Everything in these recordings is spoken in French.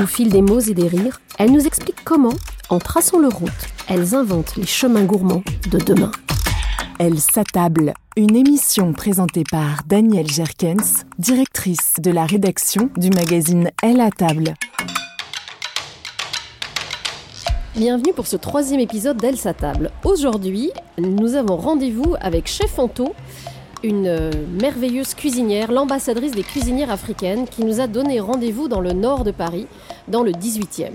Au fil des mots et des rires, elles nous expliquent comment, en traçant leur route, elles inventent les chemins gourmands de demain. Elle s'attable. Une émission présentée par Danielle Jerkens, directrice de la rédaction du magazine Elle à table. Bienvenue pour ce troisième épisode d'Elle s'attable. Aujourd'hui, nous avons rendez-vous avec Chef Anto, une euh, merveilleuse cuisinière, l'ambassadrice des cuisinières africaines, qui nous a donné rendez-vous dans le nord de Paris, dans le 18e.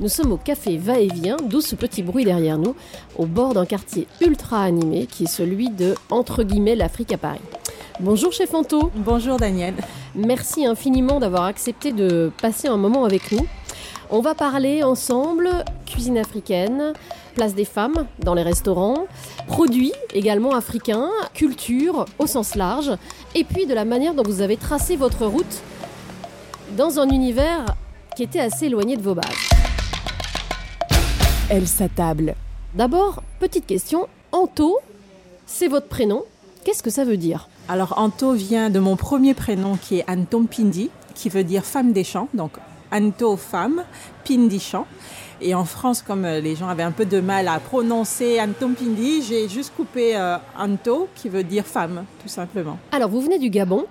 Nous sommes au café Va-et-Vient, d'où ce petit bruit derrière nous, au bord d'un quartier ultra animé qui est celui de, entre guillemets, l'Afrique à Paris. Bonjour Chef Anto. Bonjour Daniel. Merci infiniment d'avoir accepté de passer un moment avec nous. On va parler ensemble cuisine africaine, place des femmes dans les restaurants, produits également africains, culture au sens large, et puis de la manière dont vous avez tracé votre route dans un univers qui était assez éloigné de vos bases. Elle s'attable. D'abord, petite question, Anto, c'est votre prénom, qu'est-ce que ça veut dire? Alors Anto vient de mon premier prénom qui est Anton Pindi, qui veut dire femme des champs, donc Anto femme, Pindi champ. Et en France, comme euh, les gens avaient un peu de mal à prononcer Anton Pindi, j'ai juste coupé euh, Anto, qui veut dire femme, tout simplement. Alors, vous venez du Gabon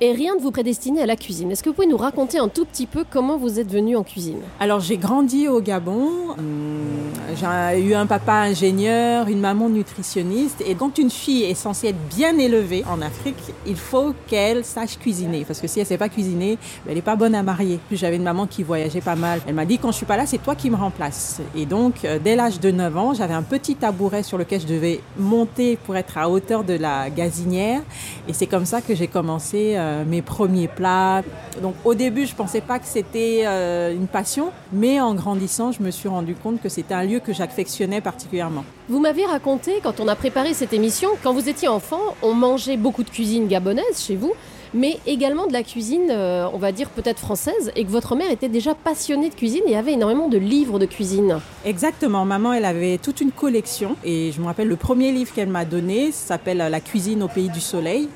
et rien ne vous prédestinait à la cuisine. Est-ce que vous pouvez nous raconter un tout petit peu comment vous êtes venu en cuisine? Alors j'ai grandi au Gabon, Hum, j'ai eu un papa ingénieur, une maman nutritionniste et quand une fille est censée être bien élevée en Afrique, il faut qu'elle sache cuisiner parce que si elle sait pas cuisiner, ben, elle n'est pas bonne à marier. Puis j'avais une maman qui voyageait pas mal. Elle m'a dit quand je suis pas là, c'est toi qui me remplace. Et donc euh, dès l'âge de 9 ans, j'avais un petit tabouret sur lequel je devais monter pour être à hauteur de la gazinière et c'est comme ça que j'ai commencé euh, mes premiers plats. Donc au début, je pensais pas que c'était euh, une passion, mais en grandissant, je me suis rendu compte que c'était un lieu que j'affectionnais particulièrement. Vous m'aviez raconté, quand on a préparé cette émission, quand vous étiez enfant, on mangeait beaucoup de cuisine gabonaise chez vous, mais également de la cuisine, euh, on va dire peut-être française, et que votre mère était déjà passionnée de cuisine et avait énormément de livres de cuisine. Exactement, maman, elle avait toute une collection et je me rappelle le premier livre qu'elle m'a donné s'appelle La cuisine au pays du soleil.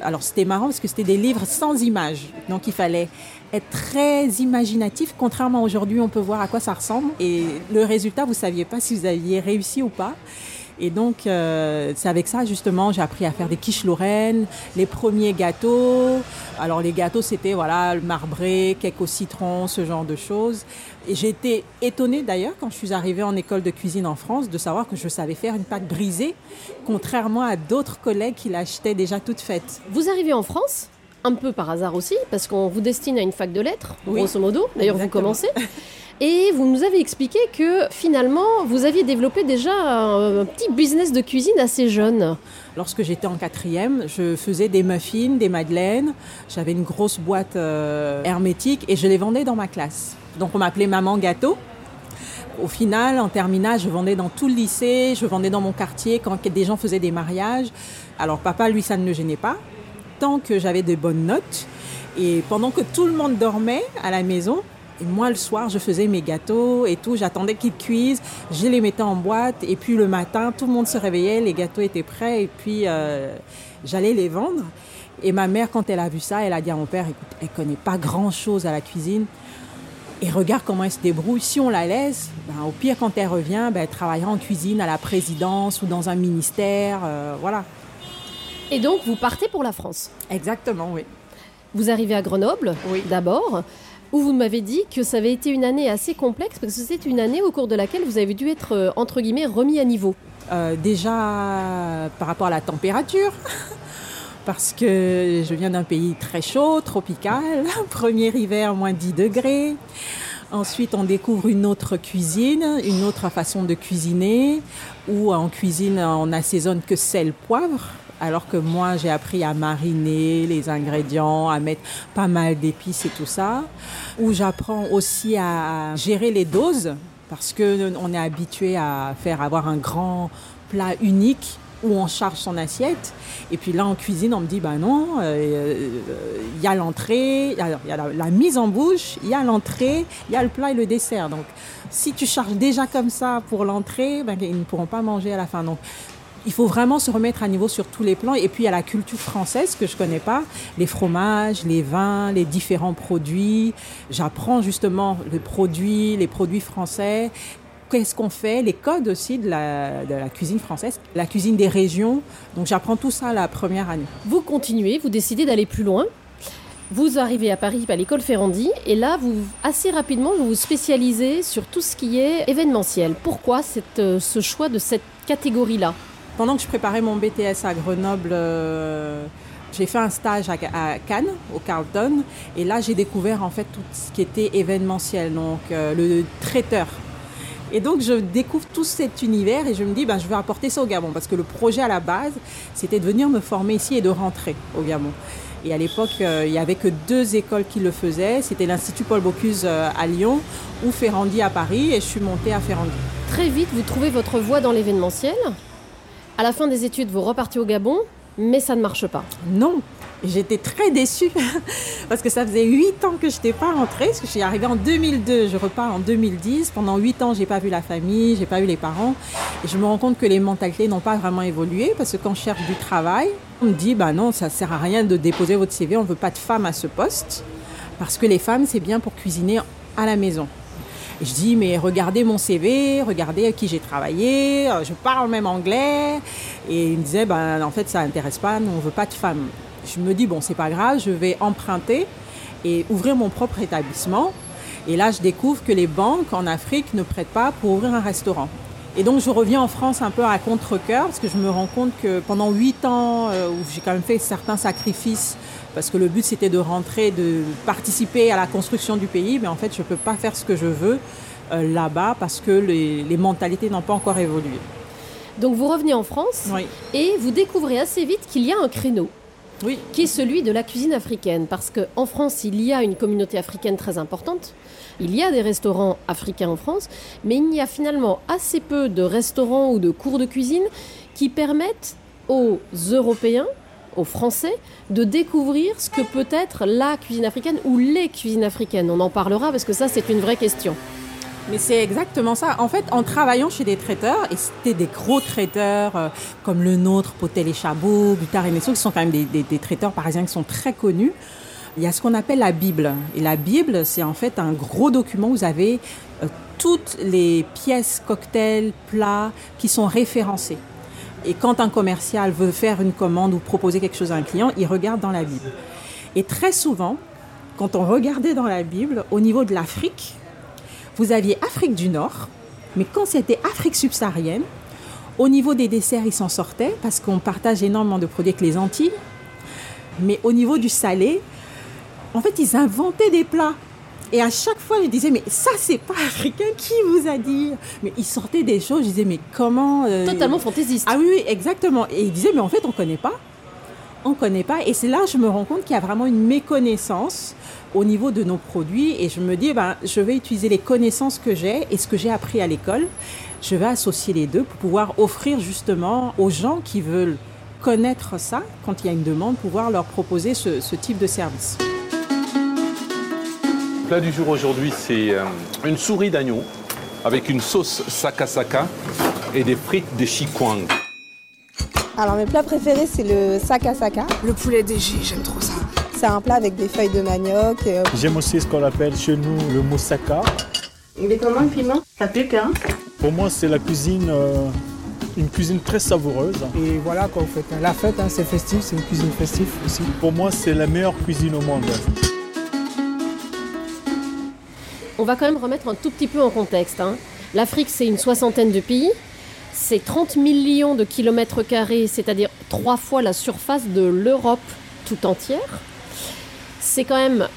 Alors c'était marrant parce que c'était des livres sans images, donc il fallait être très imaginatif, contrairement aujourd'hui on peut voir à quoi ça ressemble et le résultat vous saviez pas si vous aviez réussi ou pas. Et donc, euh, c'est avec ça, justement, j'ai appris à faire des quiches lorraines, les premiers gâteaux. Alors, les gâteaux, c'était, voilà, le marbré, cake au citron, ce genre de choses. Et j'ai été étonnée, d'ailleurs, quand je suis arrivée en école de cuisine en France, de savoir que je savais faire une pâte brisée, contrairement à d'autres collègues qui l'achetaient déjà toute faite. Vous arrivez en France un peu par hasard aussi, parce qu'on vous destine à une fac de lettres, Oui, grosso modo. D'ailleurs, vous commencez. Et vous nous avez expliqué que finalement, vous aviez développé déjà un, petit business de cuisine assez jeune. Lorsque j'étais en quatrième, je faisais des muffins, des madeleines. J'avais une grosse boîte euh, hermétique et je les vendais dans ma classe. Donc on m'appelait Maman Gâteau. Au final, en terminale, je vendais dans tout le lycée, je vendais dans mon quartier quand des gens faisaient des mariages. Alors papa, lui, ça ne le gênait pas, tant que j'avais de bonnes notes. Et pendant que tout le monde dormait à la maison, et moi, le soir, je faisais mes gâteaux et tout. J'attendais qu'ils cuisent. Je les mettais en boîte. Et puis le matin, tout le monde se réveillait. Les gâteaux étaient prêts. Et puis, euh, j'allais les vendre. Et ma mère, quand elle a vu ça, elle a dit à mon père, écoute, elle connaît pas grand-chose à la cuisine. Et regarde comment elle se débrouille. Si on la laisse, ben, au pire, quand elle revient, ben, elle travaillera en cuisine à la présidence ou dans un ministère. euh, voilà. Et donc, vous partez pour la France? Exactement, oui. Vous arrivez à Grenoble, Oui. d'abord, où vous m'avez dit que ça avait été une année assez complexe, parce que c'était une année au cours de laquelle vous avez dû être, euh, entre guillemets, remis à niveau. Euh, déjà par rapport à la température, parce que je viens d'un pays très chaud, tropical, premier hiver moins 10 degrés. Ensuite, on découvre une autre cuisine, une autre façon de cuisiner, où en cuisine, on n'assaisonne que sel, poivre. Alors que moi, j'ai appris à mariner les ingrédients, à mettre pas mal d'épices et tout ça. Où j'apprends aussi à gérer les doses, parce que on est habitué à faire avoir un grand plat unique où on charge son assiette. Et puis là, en cuisine, on me dit, bah non, il euh, y a l'entrée, il y a, la, mise en bouche, il y a l'entrée, il y a le plat et le dessert. Donc, si tu charges déjà comme ça pour l'entrée, ben, ils ne pourront pas manger à la fin. Il faut vraiment se remettre à niveau sur tous les plans. Et puis, il y a la culture française que je connais pas, les fromages, les vins, les différents produits. J'apprends justement les produits, les produits français. Qu'est-ce qu'on fait? Les codes aussi de la, cuisine française, la cuisine des régions. Donc, j'apprends tout ça la première année. Vous continuez, vous décidez d'aller plus loin. Vous arrivez à Paris à l'école Ferrandi et là, vous assez rapidement, vous spécialisez sur tout ce qui est événementiel. Pourquoi euh, ce choix de cette catégorie-là? Pendant que je préparais mon BTS à Grenoble, euh, j'ai fait un stage à, Cannes, au Carlton, et là j'ai découvert en fait tout ce qui était événementiel, donc euh, le traiteur. Et donc je découvre tout cet univers et je me dis ben, je vais apporter ça au Gabon parce que le projet à la base c'était de venir me former ici et de rentrer au Gabon. Et à l'époque, euh, il n'y avait que deux écoles qui le faisaient. C'était l'Institut Paul Bocuse à Lyon ou Ferrandi à Paris et je suis montée à Ferrandi. Très vite, vous trouvez votre voie dans l'événementiel. À la fin des études, vous repartez au Gabon, mais ça ne marche pas. Non, j'étais très déçue parce que ça faisait huit ans que je n'étais pas rentrée. Parce que je suis arrivée en 2002, je repars en 2010. Pendant huit ans, j'ai pas vu la famille, j'ai pas vu les parents. Et je me rends compte que les mentalités n'ont pas vraiment évolué parce que quand je cherche du travail, on me dit bah non, ça sert à rien de déposer votre CV, on veut pas de femmes à ce poste parce que les femmes c'est bien pour cuisiner à la maison. Je dis, mais regardez mon CV, regardez à qui j'ai travaillé, euh, je parle même anglais. Et il me disait, ben, en fait, ça n'intéresse pas, nous, on ne veut pas de femmes. Je me dis, bon, c'est pas grave, je vais emprunter et ouvrir mon propre établissement. Et là, je découvre que les banques en Afrique ne prêtent pas pour ouvrir un restaurant. Et donc, je reviens en France un peu à contre-coeur parce que je me rends compte que pendant huit ans, euh, où j'ai quand même fait certains sacrifices, parce que le but c'était de rentrer, de participer à la construction du pays, mais en fait, je ne peux pas faire ce que je veux euh, là-bas parce que les, les mentalités n'ont pas encore évolué. Donc vous revenez en France Oui. et vous découvrez assez vite qu'il y a un créneau Oui. qui est celui de la cuisine africaine. Parce qu'en France, il y a une communauté africaine très importante. Il y a des restaurants africains en France, mais il y a finalement assez peu de restaurants ou de cours de cuisine qui permettent aux Européens, aux Français, de découvrir ce que peut être la cuisine africaine ou les cuisines africaines. On en parlera parce que ça, c'est une vraie question. Mais c'est exactement ça. En fait, en travaillant chez des traiteurs, et c'était des gros traiteurs euh, comme le nôtre, Potel et Chabot, Butard et Messot, qui sont quand même des, traiteurs parisiens qui sont très connus, il y a ce qu'on appelle la Bible. Et la Bible, c'est en fait un gros document où vous avez euh, toutes les pièces, cocktails, plats qui sont référencés. Et quand un commercial veut faire une commande ou proposer quelque chose à un client, il regarde dans la Bible. Et très souvent, quand on regardait dans la Bible, au niveau de l'Afrique, vous aviez Afrique du Nord, mais quand c'était Afrique subsaharienne, au niveau des desserts, ils s'en sortaient parce qu'on partage énormément de produits avec les Antilles. Mais au niveau du salé, en fait, ils inventaient des plats. Et à chaque fois, je disais, mais ça, c'est pas africain, qui vous a dit? Mais ils sortaient des choses, je disais, mais comment. euh, Totalement fantaisiste. Ah oui, oui, exactement. Et ils disaient, mais en fait, on connaît pas. On connaît pas. Et c'est là que je me rends compte qu'il y a vraiment une méconnaissance au niveau de nos produits. Et je me dis, ben, je vais utiliser les connaissances que j'ai et ce que j'ai appris à l'école. Je vais associer les deux pour pouvoir offrir justement aux gens qui veulent connaître ça, quand il y a une demande, pouvoir leur proposer ce, ce type de service. Le plat du jour aujourd'hui, c'est euh, une souris d'agneau avec une sauce sakasaka et des frites de chikwang. Alors mes plats préférés c'est le saka saka. Le poulet DG, j'aime trop ça. C'est un plat avec des feuilles de manioc. euh, J'aime aussi ce qu'on appelle chez nous le moussaka. Il est comment le piment? Ça pique, hein? Pour moi, c'est la cuisine, euh, une cuisine très savoureuse. Et voilà, quand vous faites la fête, hein, c'est festif, c'est une cuisine festive aussi. Pour moi, c'est la meilleure cuisine au monde. On va quand même remettre un tout petit peu en contexte. hein. L'Afrique, c'est une soixantaine de pays. C'est 30 millions de kilomètres carrés, c'est-à-dire trois fois la surface de l'Europe tout entière. C'est quand même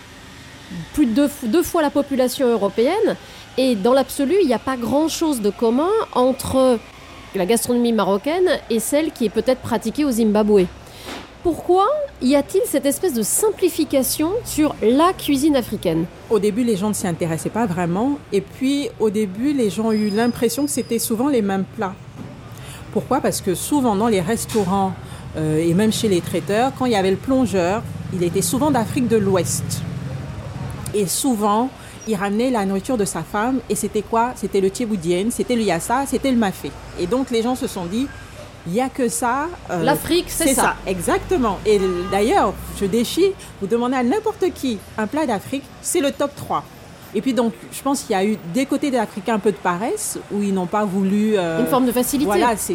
plus de deux, deux fois la population européenne. Et dans l'absolu, il n'y a pas grand-chose de commun entre la gastronomie marocaine et celle qui est peut-être pratiquée au Zimbabwe. Pourquoi y a-t-il cette espèce de simplification sur la cuisine africaine? Au début, les gens ne s'y intéressaient pas vraiment. Et puis, au début, les gens ont eu l'impression que c'était souvent les mêmes plats. Pourquoi? Parce que souvent, dans les restaurants euh, et même chez les traiteurs, quand il y avait le plongeur, il était souvent d'Afrique de l'Ouest. Et souvent, il ramenait la nourriture de sa femme. Et c'était quoi? C'était le tchéboudienne, c'était le yassa, c'était le mafé. Et donc, les gens se sont dit, il n'y a que ça. euh, L'Afrique, c'est ça. Exactement. Et d'ailleurs, je déchire, vous demandez à n'importe qui un plat d'Afrique, c'est le top 3. Et puis donc, je pense qu'il y a eu des côtés des Africains un peu de paresse, où ils n'ont pas voulu... euh, Une forme de facilité. Voilà, c'est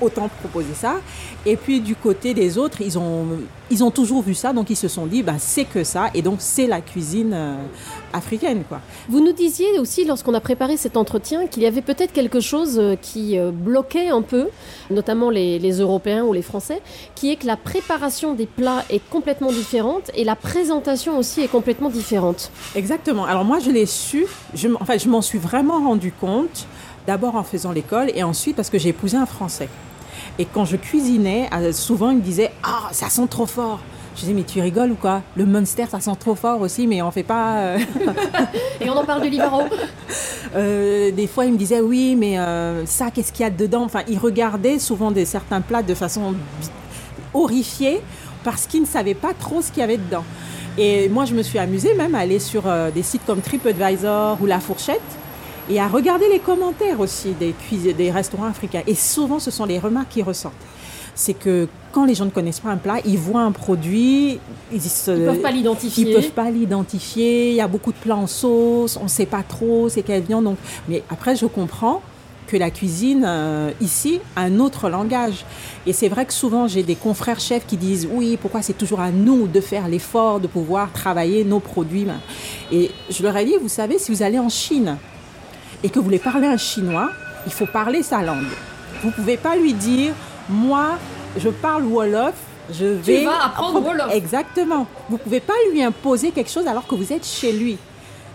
autant proposer ça. Et puis du côté des autres, ils ont, ils ont toujours vu ça, donc ils se sont dit, ben, c'est que ça, et donc c'est la cuisine euh, africaine, quoi. Vous nous disiez aussi, lorsqu'on a préparé cet entretien, qu'il y avait peut-être quelque chose euh, qui euh, bloquait un peu, notamment les, les Européens ou les Français, qui est que la préparation des plats est complètement différente et la présentation aussi est complètement différente. Exactement. Alors moi, je l'ai su, je, enfin, je m'en suis vraiment rendu compte, d'abord en faisant l'école, et ensuite parce que j'ai épousé un Français. Et quand je cuisinais, euh, souvent il me disait « Ah, ça sent trop fort !» Je disais « Mais tu rigoles ou quoi? Le Munster, ça sent trop fort aussi, mais on fait pas... euh, Et on en parle du Livaro. Euh, des fois, il me disait oui, mais euh, ça, qu'est-ce qu'il y a dedans? Enfin, il regardait souvent des certains plats de façon horrifiée parce qu'il ne savait pas trop ce qu'il y avait dedans. Et moi, je me suis amusée même à aller sur des sites comme TripAdvisor ou La Fourchette et à regarder les commentaires aussi des, des restaurants africains. Et souvent, ce sont les remarques qui ressortent. C'est que quand les gens ne connaissent pas un plat, ils voient un produit, ils Ils peuvent pas l'identifier. Ils peuvent pas l'identifier. Il y a beaucoup de plats en sauce, on ne sait pas trop c'est quelle viande. Donc, mais après, je comprends que la cuisine euh, ici a un autre langage. Et c'est vrai que souvent j'ai des confrères chefs qui disent oui, pourquoi c'est toujours à nous de faire l'effort de pouvoir travailler nos produits. Et je leur ai dit, vous savez, si vous allez en Chine et que vous voulez parler un chinois, il faut parler sa langue. Vous pouvez pas lui dire, moi, je parle wolof. Je vais vas apprendre wolof. Exactement. Vous pouvez pas lui imposer quelque chose alors que vous êtes chez lui.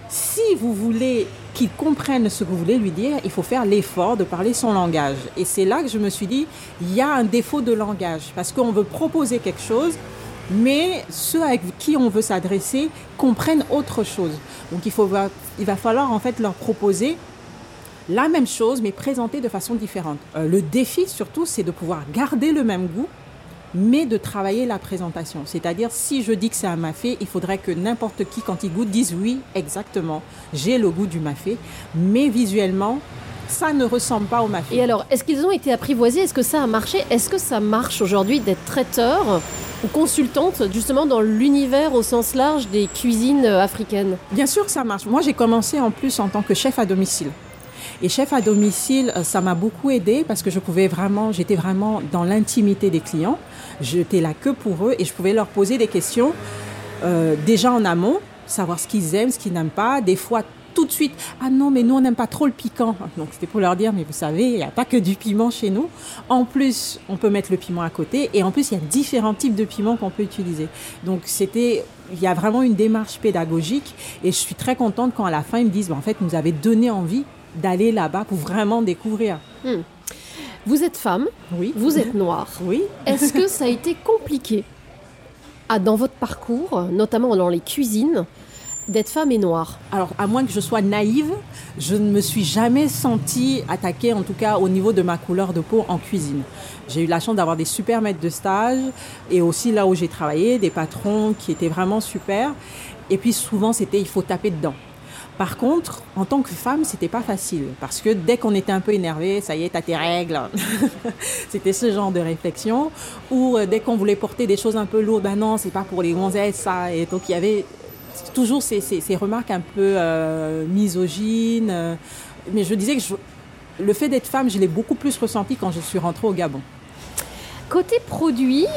Si vous voulez qu'il comprenne ce que vous voulez lui dire, il faut faire l'effort de parler son langage. Et c'est là que je me suis dit, il y a un défaut de langage, parce qu'on veut proposer quelque chose, mais ceux avec qui on veut s'adresser comprennent autre chose. Donc il, faut, il va falloir en fait leur proposer la même chose, mais présentée de façon différente. Euh, le défi surtout, c'est de pouvoir garder le même goût, mais de travailler la présentation. C'est-à-dire, si je dis que c'est un mafé, il faudrait que n'importe qui, quand il goûte, dise oui, exactement, j'ai le goût du mafé, mais visuellement, Ça ne ressemble pas au mafia. Et alors, est-ce qu'ils ont été apprivoisés? Est-ce que ça a marché? Est-ce que ça marche aujourd'hui d'être traiteur ou consultante justement dans l'univers au sens large des cuisines africaines? Bien sûr que ça marche. Moi, j'ai commencé en plus en tant que chef à domicile. Et chef à domicile, euh, ça m'a beaucoup aidé parce que je pouvais vraiment, j'étais vraiment dans l'intimité des clients. J'étais là que pour eux et je pouvais leur poser des questions euh, déjà en amont, savoir ce qu'ils aiment, ce qu'ils n'aiment pas. Des fois, tout de suite, ah non, mais nous, on n'aime pas trop le piquant. Donc, c'était pour leur dire, mais vous savez, il n'y a pas que du piment chez nous. En plus, on peut mettre le piment à côté. Et en plus, il y a différents types de piments qu'on peut utiliser. Donc, c'était, il y a vraiment une démarche pédagogique. Et je suis très contente quand à la fin, ils me disent, en fait, nous avez donné envie d'aller là-bas pour vraiment découvrir. Hmm. Vous êtes femme, oui. vous êtes noire. Oui. Est-ce que ça a été compliqué à, dans votre parcours, notamment dans les cuisines, d'être femme et noire Alors, à moins que je sois naïve, je ne me suis jamais sentie attaquée, en tout cas au niveau de ma couleur de peau en cuisine. J'ai eu la chance d'avoir des super maîtres de stage et aussi là où j'ai travaillé, des patrons qui étaient vraiment super. Et puis souvent, c'était il faut taper dedans. Par contre, en tant que femme, c'était pas facile parce que dès qu'on était un peu énervé, ça y est, t'as tes règles. c'était ce genre de réflexion. Ou euh, dès qu'on voulait porter des choses un peu lourdes, ben non, c'est pas pour les gonzesses ça. Et donc il y avait toujours ces, ces, remarques un peu euh, misogynes. mais je disais que le fait d'être femme, je l'ai beaucoup plus ressenti quand je suis rentrée au Gabon. Côté produits,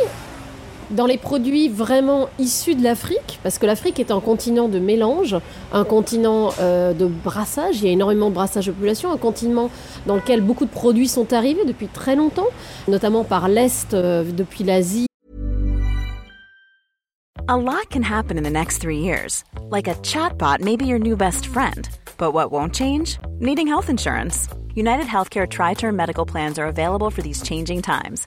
dans les produits vraiment issus de l'Afrique, parce que l'Afrique est un continent de mélange, un continent euh, de brassage, il y a énormément de brassage de population, un continent dans lequel beaucoup de produits sont arrivés depuis très longtemps, notamment par l'Est, euh, depuis l'Asie. A lot can happen in the next three years. Like a chatbot may be your new best friend. But what won't change? Needing health insurance. United Healthcare Tri Term Medical Plans are available for these changing times.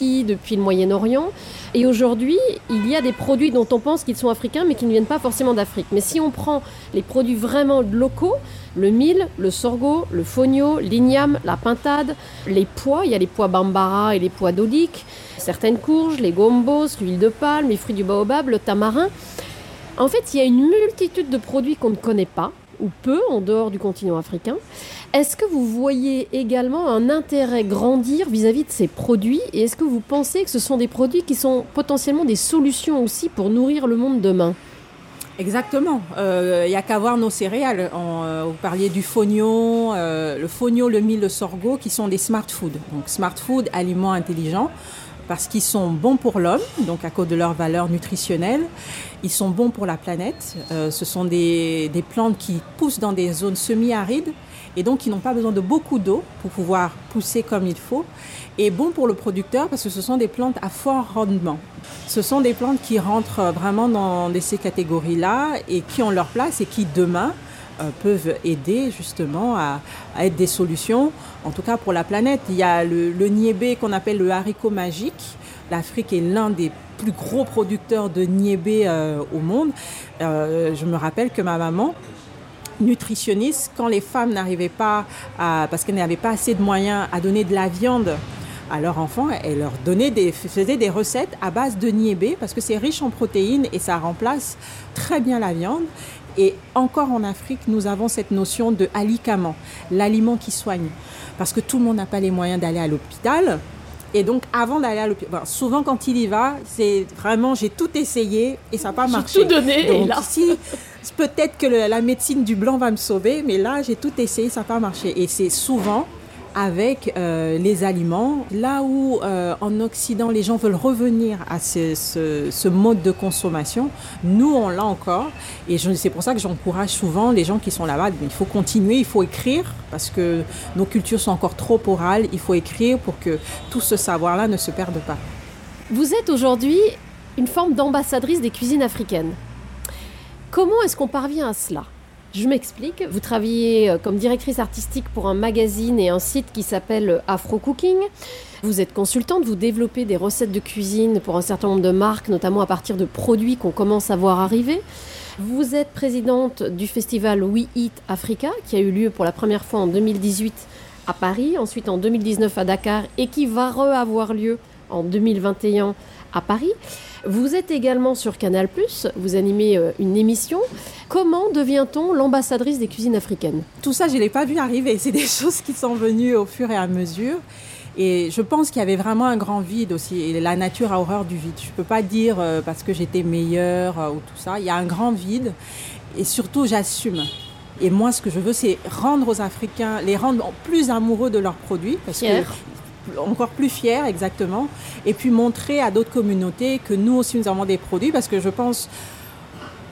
depuis le Moyen-Orient. Et aujourd'hui, il y a des produits dont on pense qu'ils sont africains, mais qui ne viennent pas forcément d'Afrique. Mais si on prend les produits vraiment locaux, le mil, le sorgho, le fonio, l'igname, la pintade, les pois, il y a les pois bambara et les pois d'olique, certaines courges, les gombos, l'huile de palme, les fruits du baobab, le tamarin. En fait, il y a une multitude de produits qu'on ne connaît pas, ou peu, en dehors du continent africain. Est-ce que vous voyez également un intérêt grandir vis-à-vis de ces produits Et est-ce que vous pensez que ce sont des produits qui sont potentiellement des solutions aussi pour nourrir le monde demain? Exactement. Il n'y a qu'à voir nos céréales. Euh, vous parliez du fognon, euh, le fognon, le mil, le sorgho, qui sont des smart food. Donc smart food, aliments intelligents, parce qu'ils sont bons pour l'homme, donc à cause de leur valeur nutritionnelle. Ils sont bons pour la planète. Euh, ce sont des, plantes qui poussent dans des zones semi-arides et donc qui n'ont pas besoin de beaucoup d'eau pour pouvoir pousser comme il faut. Et bon pour le producteur parce que ce sont des plantes à fort rendement. Ce sont des plantes qui rentrent vraiment dans ces catégories-là et qui ont leur place et qui demain peuvent aider justement à, être des solutions, en tout cas pour la planète. Il y a le, le niébé qu'on appelle le haricot magique. L'Afrique est l'un des plus gros producteurs de niébé euh, au monde. Euh, je me rappelle que ma maman, nutritionniste, quand les femmes n'arrivaient pas parce qu'elles n'avaient pas assez de moyens à donner de la viande à leurs enfants, elle leur donnait des, faisait des recettes à base de niébé parce que c'est riche en protéines et ça remplace très bien la viande. Et encore en Afrique, nous avons cette notion de alicament, l'aliment qui soigne. Parce que tout le monde n'a pas les moyens d'aller à l'hôpital. Et donc, avant d'aller à l'hôpital, souvent quand il y va, c'est vraiment, j'ai tout essayé et ça n'a pas marché. tout donné. Donc, et là... si, peut-être que le, la médecine du blanc va me sauver, mais là, j'ai tout essayé, ça n'a pas marché. Et c'est souvent avec euh, les aliments. Là où euh, en Occident les gens veulent revenir à ce, ce, ce mode de consommation, nous on l'a encore. Et c'est pour ça que j'encourage souvent les gens qui sont là-bas. Il faut continuer, il faut écrire parce que nos cultures sont encore trop orales. Il faut écrire pour que tout ce savoir-là ne se perde pas. Vous êtes aujourd'hui une forme d'ambassadrice des cuisines africaines. Comment est-ce qu'on parvient à cela? Je m'explique. Vous travaillez euh, comme directrice artistique pour un magazine et un site qui s'appelle Afro Cooking. Vous êtes consultante, vous développez des recettes de cuisine pour un certain nombre de marques, notamment à partir de produits qu'on commence à voir arriver. Vous êtes présidente du festival We Eat Africa, qui a eu lieu pour la première fois en 2018 à Paris, ensuite en 2019 à Dakar, et qui va re-avoir lieu en 2021 à Paris. Vous êtes également sur Canal+, vous animez euh, une émission. Comment devient-on l'ambassadrice des cuisines africaines? Tout ça, je ne l'ai pas vu arriver. C'est des choses qui sont venues au fur et à mesure. Et je pense qu'il y avait vraiment un grand vide aussi. Et la nature a horreur du vide. Je ne peux pas dire euh, parce que j'étais meilleure euh, ou tout ça. Il y a un grand vide. Et surtout, j'assume. Et moi, ce que je veux, c'est rendre aux Africains, les rendre plus amoureux de leurs produits. Parce que encore plus fiers, exactement. Et puis montrer à d'autres communautés que nous aussi, nous avons des produits. Parce que je pense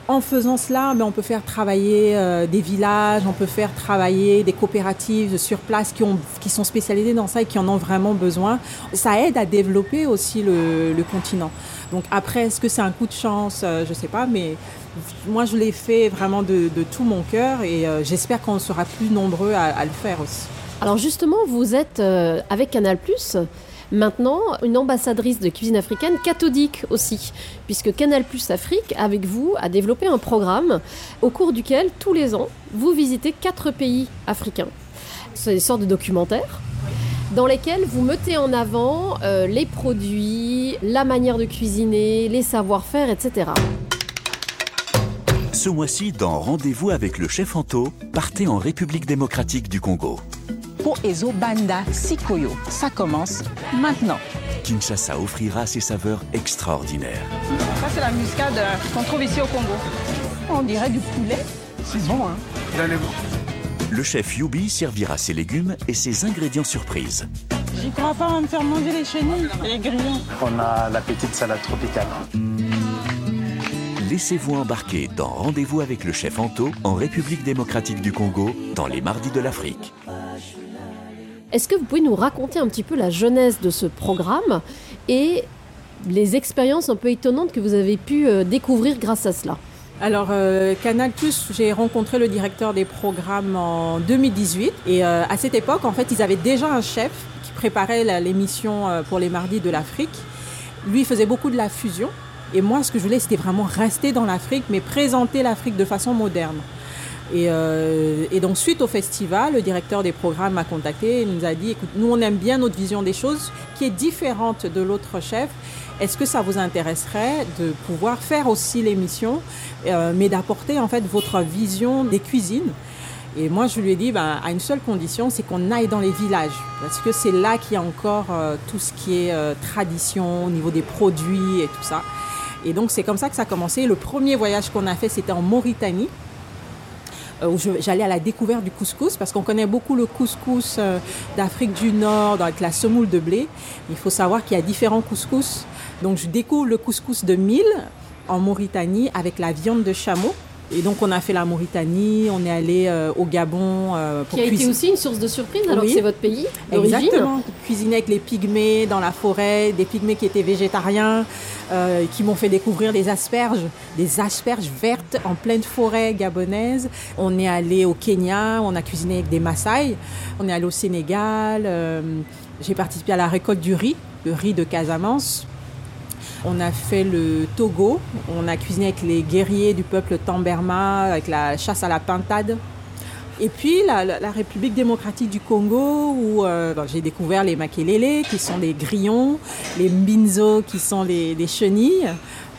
en faisant cela, ben, on peut faire travailler euh, des villages, on peut faire travailler des coopératives sur place qui, ont, qui sont spécialisées dans ça et qui en ont vraiment besoin. Ça aide à développer aussi le, continent. Donc après, est-ce que c'est un coup de chance? Euh, Je ne sais pas, mais moi je l'ai fait vraiment de, tout mon cœur et euh, j'espère qu'on sera plus nombreux à, à, le faire aussi. Alors justement, vous êtes avec Canal ⁇ Maintenant, une ambassadrice de cuisine africaine cathodique aussi, puisque Canal Plus Afrique, avec vous, a développé un programme au cours duquel, tous les ans, vous visitez quatre pays africains. C'est des sortes de documentaires dans lesquels vous mettez en avant euh, les produits, la manière de cuisiner, les savoir-faire, etc. Ce mois-ci, dans Rendez-vous avec le chef Anto, partez en République démocratique du Congo. Ezo Banda Sikoyo. Ça commence maintenant. Kinshasa offrira ses saveurs extraordinaires. Ça, c'est la muscade qu'on trouve ici au Congo. On dirait du poulet. C'est bon, hein Le chef Yubi servira ses légumes et ses ingrédients surprises. J'y crois pas, on va me faire manger les chenilles et les grillons. On a la petite salade tropicale. Laissez-vous embarquer dans Rendez-vous avec le chef Anto en République démocratique du Congo dans les mardis de l'Afrique. Est-ce que vous pouvez nous raconter un petit peu la jeunesse de ce programme et les expériences un peu étonnantes que vous avez pu euh, découvrir grâce à cela? Alors, euh, Canal Plus, j'ai rencontré le directeur des programmes en 2018. Et euh, à cette époque, en fait, ils avaient déjà un chef qui préparait l'émission pour les mardis de l'Afrique. Lui faisait beaucoup de la fusion. Et moi, ce que je voulais, c'était vraiment rester dans l'Afrique, mais présenter l'Afrique de façon moderne. Euh, et, donc, suite au festival, le directeur des programmes m'a contacté et nous a dit écoute, nous, on aime bien notre vision des choses qui est différente de l'autre chef. Est-ce que ça vous intéresserait de pouvoir faire aussi l'émission, euh, mais d'apporter en fait votre vision des cuisines? Et moi, je lui ai dit, ben, à une seule condition, c'est qu'on aille dans les villages. Parce que c'est là qu'il y a encore euh, tout ce qui est tradition au niveau des produits et tout ça. Et donc, c'est comme ça que ça a commencé. Le premier voyage qu'on a fait, c'était en Mauritanie. Euh, où j'allais à la découverte du couscous parce qu'on connaît beaucoup le couscous euh, d'Afrique du Nord avec la semoule de blé. Il faut savoir qu'il y a différents couscous. Donc je découvre le couscous de mille en Mauritanie avec la viande de chameau. Et donc on a fait la Mauritanie, on est allé euh, au Gabon euh, pour Qui a été aussi une source de surprise alors que c'est votre pays d'origine. Exactement. Cuisiner avec les pygmées dans la forêt, des pygmées qui étaient végétariens, euh, qui m'ont fait découvrir des asperges, des asperges vertes en pleine forêt gabonaise. On est allé au Kenya, on a cuisiné avec des Maasai. On est allé au Sénégal. J'ai participé à la récolte du riz, le riz de Casamance. On a fait le Togo, on a cuisiné avec les guerriers du peuple Tamberma, avec la chasse à la pintade. Et puis la, République démocratique du Congo, où euh, j'ai découvert les makelele, qui sont les grillons, les mbinzo, qui sont les, chenilles,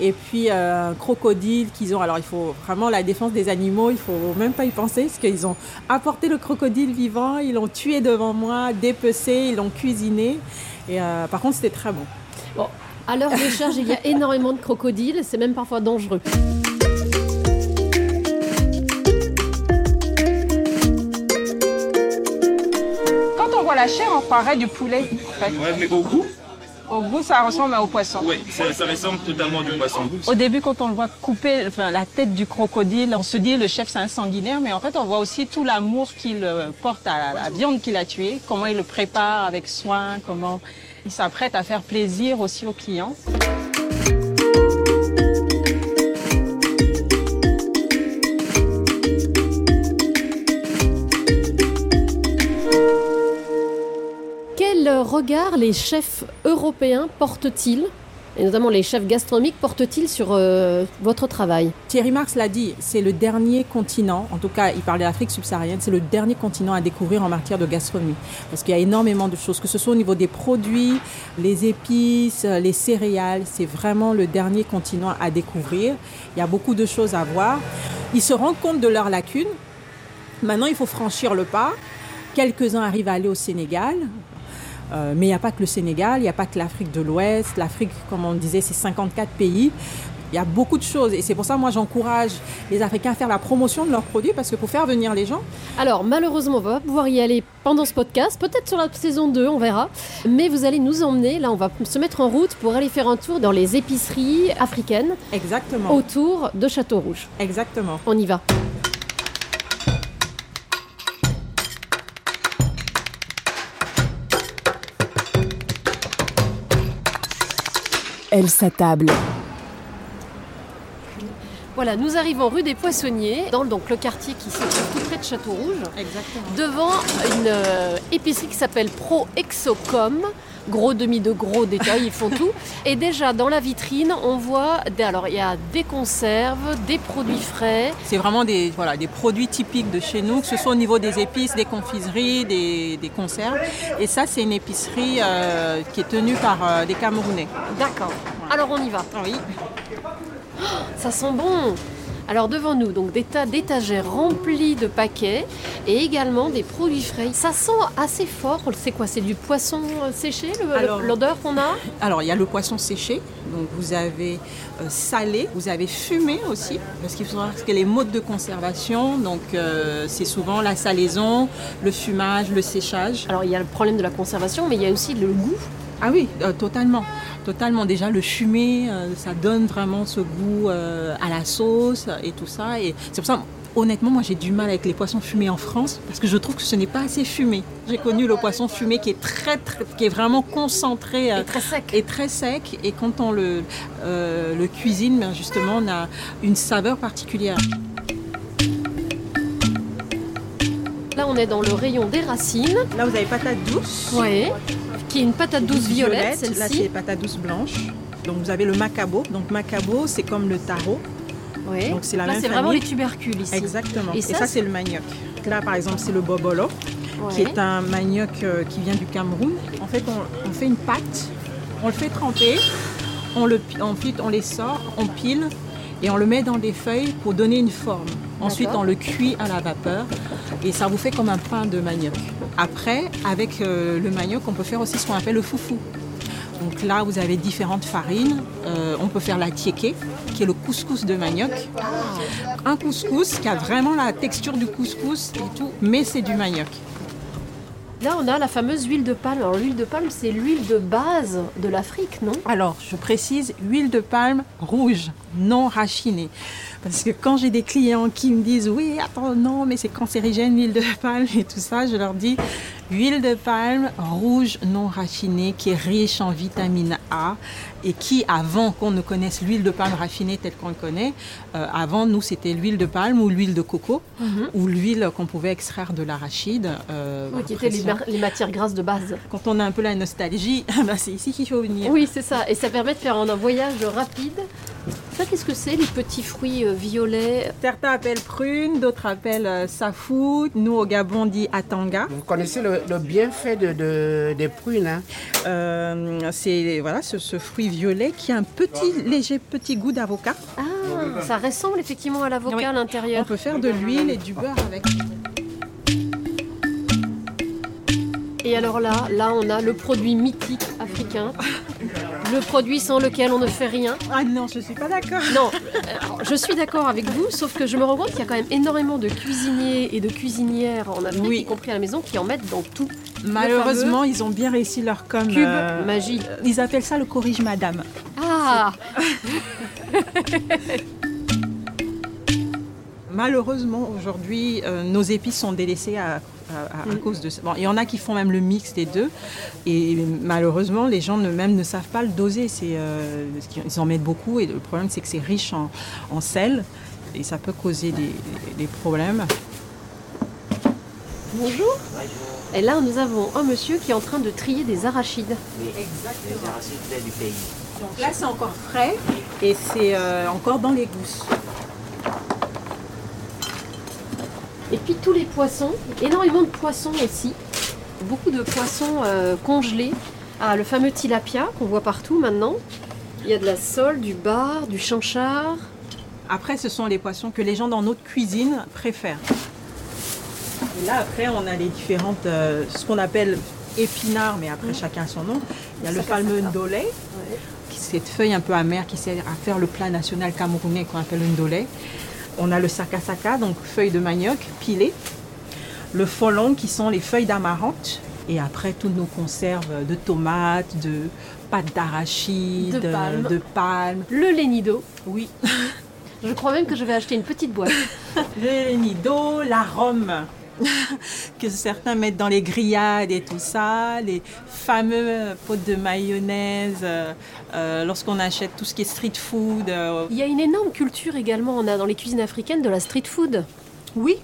et puis euh, un crocodile qu'ils ont. Alors il faut vraiment la défense des animaux, il faut même pas y penser, parce qu'ils ont apporté le crocodile vivant, ils l'ont tué devant moi, dépecé, ils l'ont cuisiné. Euh, par contre, c'était très. Bon, à l'heure des charges, il y a énormément de crocodiles, c'est même parfois dangereux. Quand on voit la chair, on croirait du poulet. Ouais, mais au goût au goût, ça ressemble au poisson. Oui, ça, ressemble totalement du poisson. Au début, quand on le voit couper enfin, la tête du crocodile, on se dit le chef c'est un sanguinaire, mais en fait, on voit aussi tout l'amour qu'il euh, porte à la viande qu'il a tuée, comment il le prépare avec soin, comment il s'apprête à faire plaisir aussi aux clients. Regard les chefs européens portent-ils et notamment les chefs gastronomiques portent-ils sur euh, votre travail? Thierry Marx l'a dit, c'est le dernier continent, en tout cas il parlait d'Afrique subsaharienne, c'est le dernier continent à découvrir en matière de gastronomie. Parce qu'il y a énormément de choses, que ce soit au niveau des produits, les épices, les céréales, c'est vraiment le dernier continent à découvrir. Il y a beaucoup de choses à voir. Ils se rendent compte de leurs lacunes. Maintenant, il faut franchir le pas. Quelques-uns arrivent à aller au Sénégal, euh, mais il n'y a pas que le Sénégal, il n'y a pas que l'Afrique de l'Ouest. L'Afrique, comme on disait, c'est 54 pays. Il y a beaucoup de choses et c'est pour ça moi j'encourage les Africains à faire la promotion de leurs produits parce que pour faire venir les gens. Alors malheureusement on va pas pouvoir y aller pendant ce podcast, peut-être sur la saison 2, on verra. Mais vous allez nous emmener, là on va se mettre en route pour aller faire un tour dans les épiceries africaines. Exactement. Autour de Château Rouge. Exactement. On y va. Elle s'attable. Voilà, nous arrivons rue des Poissonniers, dans donc, le quartier qui se trouve tout près de Château-Rouge, devant une euh, épicerie qui s'appelle Pro Exocom. Gros demi de gros détails, ils font tout. Et déjà dans la vitrine, on voit, des- alors il y a des conserves, des produits frais. C'est vraiment des, voilà, des produits typiques de chez nous, que ce soit au niveau des épices, des confiseries, des, des conserves. Et ça, c'est une épicerie euh, qui est tenue par euh, des Camerounais. D'accord. Alors on y va. Oui. Ça sent bon. Alors devant nous, donc des tas d'étagères remplies de paquets et également des produits frais. Ça sent assez fort. C'est quoi? C'est du poisson euh, séché, l'odeur qu'on a? Alors, il y a le poisson séché, donc vous avez euh, salé, vous avez fumé aussi, parce qu'il faut savoir que les modes de conservation, donc euh, c'est souvent la salaison, le fumage, le séchage. Alors il y a le problème de la conservation, mais il y a aussi le goût. Ah oui, euh, totalement. Totalement. Déjà, le fumé, euh, ça donne vraiment ce goût euh, à la sauce et tout ça. Et c'est pour ça, honnêtement, moi, j'ai du mal avec les poissons fumés en France parce que je trouve que ce n'est pas assez fumé. J'ai connu le poisson fumé qui est très, très- qui est vraiment concentré euh, Et très sec. et très sec. Et quand on le, euh, le cuisine, ben, justement, on a une saveur particulière. Là, on est dans le rayon des racines. Là, vous avez patate douce. Oui. Qui est une patate douce violette, Là, c'est patate douce blanche. Donc, vous avez le macabo. Donc, macabo, c'est comme le taro. Oui. Donc, c'est la Là, même c'est vraiment les tubercules ici. Exactement. Et Et, ça, c'est le manioc. Là, par exemple, c'est le bobolo, qui est un manioc euh, qui vient du Cameroun. En fait, on, on fait une pâte, on le fait tremper, on le, pi- ensuite on les sort, on pile et on le met dans des feuilles pour donner une forme. Ensuite, on le cuit à la vapeur et ça vous fait comme un pain de manioc. Après, avec euh, le manioc, on peut faire aussi ce qu'on appelle le foufou. Donc là, vous avez différentes farines. Euh, on peut faire la tiéké, qui est le couscous de manioc. Un couscous qui a vraiment la texture du couscous et tout, mais c'est du manioc. Là, on a la fameuse huile de palme. Alors, l'huile de palme, c'est l'huile de base de l'Afrique, non? Alors, je précise, huile de palme rouge, non rachinée. Parce que quand j'ai des clients qui me disent oui, attends, non, mais c'est cancérigène l'huile de palme et tout ça, je leur dis huile de palme rouge non raffinée qui est riche en vitamine A et qui, avant qu'on ne connaisse l'huile de palme raffinée telle qu'on le connaît, euh, avant nous c'était l'huile de palme ou l'huile de coco Mhm. ou l'huile qu'on pouvait extraire de l'arachide. euh, Oui, qui étaient les, matières grasses de base. Quand on a un peu la nostalgie, ben, c'est ici qu'il faut venir. Oui, c'est ça. Et ça permet de faire un voyage rapide. Ça, qu'est-ce que c'est, les petits fruits euh, violets? Certains appellent prune, d'autres appellent euh, safou. Nous, au Gabon, on dit atanga. Vous connaissez le, le bienfait de, de- des prunes hein? Euh, c'est voilà, ce, ce fruit violet qui a un petit, léger petit goût d'avocat. Ah, ça ressemble effectivement à l'avocat Oui. à l'intérieur. On peut faire de l'huile et du beurre avec. Et alors là, là, on a le produit mythique africain. Le produit sans lequel on ne fait rien. Ah non, je suis pas d'accord. Non, euh, alors, je suis d'accord avec vous, sauf que je me rends compte qu'il y a quand même énormément de cuisiniers et de cuisinières en Afrique, Oui. y compris à la maison, qui en mettent dans tout. Malheureusement, ils ont bien réussi leur com. Cube magie. euh, Ils appellent ça le corrige madame. Ah Malheureusement, aujourd'hui, euh, nos épices sont délaissées à, à- à- à cause de ça. Bon, il y en a qui font même le mix des deux. Et malheureusement, les gens ne, même ne savent pas le doser. C'est, euh, ils en mettent beaucoup. Et le problème, c'est que c'est riche en, en sel. Et ça peut causer des, des problèmes. Bonjour. Et là, nous avons un monsieur qui est en train de trier des arachides. Exactement. Les arachides du pays. Donc là, c'est encore frais et c'est euh, encore dans les gousses. Et puis tous les poissons, énormément de poissons aussi. Beaucoup de poissons euh, congelés. Ah, le fameux tilapia qu'on voit partout maintenant. Il y a de la sole, du bar, du chanchard. Après, ce sont les poissons que les gens dans notre cuisine préfèrent. Et là, après, on a les différentes, euh, ce qu'on appelle épinards, mais après, chacun son nom. Il y a le fameux ndolé, qui c'est cette feuille un peu amère qui sert à faire le plat national camerounais qu'on appelle le ndolé. On a le sakasaka, donc feuilles de manioc pilées. Le folon, qui sont les feuilles d'amarante. Et après, toutes nos conserves de tomates, de pâtes d'arachide, De palmes. de palmes. Le lénido. Oui. Je crois même que je vais acheter une petite boîte. Le nido, la rhum que certains mettent dans les grillades et tout ça, les fameux pots de mayonnaise, euh, euh, lorsqu'on achète tout ce qui est street food. euh, Il y a une énorme culture également on a dans les cuisines africaines de la street food. Oui.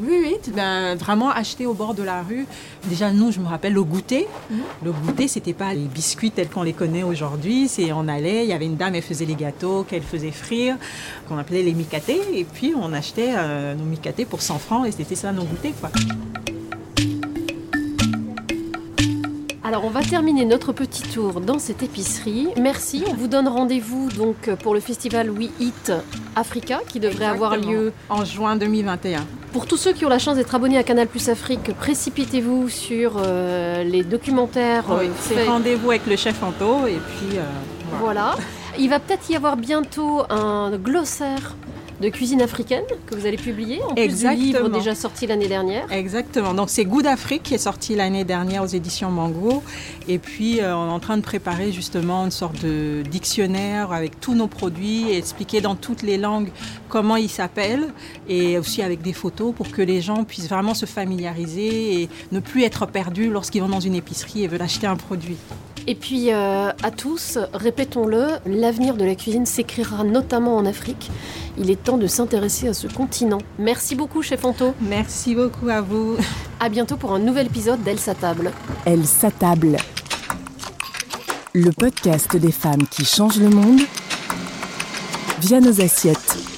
Oui, oui, ben, vraiment acheter au bord de la rue. Déjà, nous, je me rappelle le goûter. Le goûter, c'était pas les biscuits tels qu'on les connaît aujourd'hui. C'est on allait, il y avait une dame, elle faisait les gâteaux qu'elle faisait frire, qu'on appelait les micatés, et puis on achetait euh, nos micatés pour 100 francs, et c'était ça nos goûters, quoi. Alors on va terminer notre petit tour dans cette épicerie. Merci. On vous donne rendez-vous donc pour le festival We Eat Africa qui devrait avoir lieu en juin 2021. Pour tous ceux qui ont la chance d'être abonnés à Canal Plus Afrique, précipitez-vous sur euh, les documentaires. Oui, euh, c'est rendez-vous avec le chef Anto, et puis euh, Voilà. Il va peut-être y avoir bientôt un glossaire de cuisine africaine que vous allez publier, en plus du livre Exactement. déjà sorti l'année dernière. Exactement. Donc c'est Goût d'Afrique qui est sorti l'année dernière aux éditions Mango. Et puis euh, on est en train de préparer justement une sorte de dictionnaire avec tous nos produits et expliquer dans toutes les langues comment ils s'appellent et aussi avec des photos pour que les gens puissent vraiment se familiariser et ne plus être perdus lorsqu'ils vont dans une épicerie et veulent acheter un produit. Et puis euh, à tous, répétons-le, l'avenir de la cuisine s'écrira notamment en Afrique. Il est temps de s'intéresser à ce continent. Merci beaucoup, chef Anto. Merci beaucoup à vous. À bientôt pour un nouvel épisode d'Elsa Table. Elle s'attable. Le podcast des femmes qui changent le monde via nos assiettes.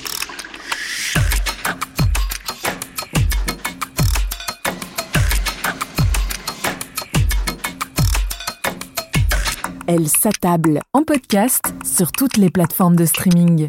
Elle s'attable en podcast sur toutes les plateformes de streaming.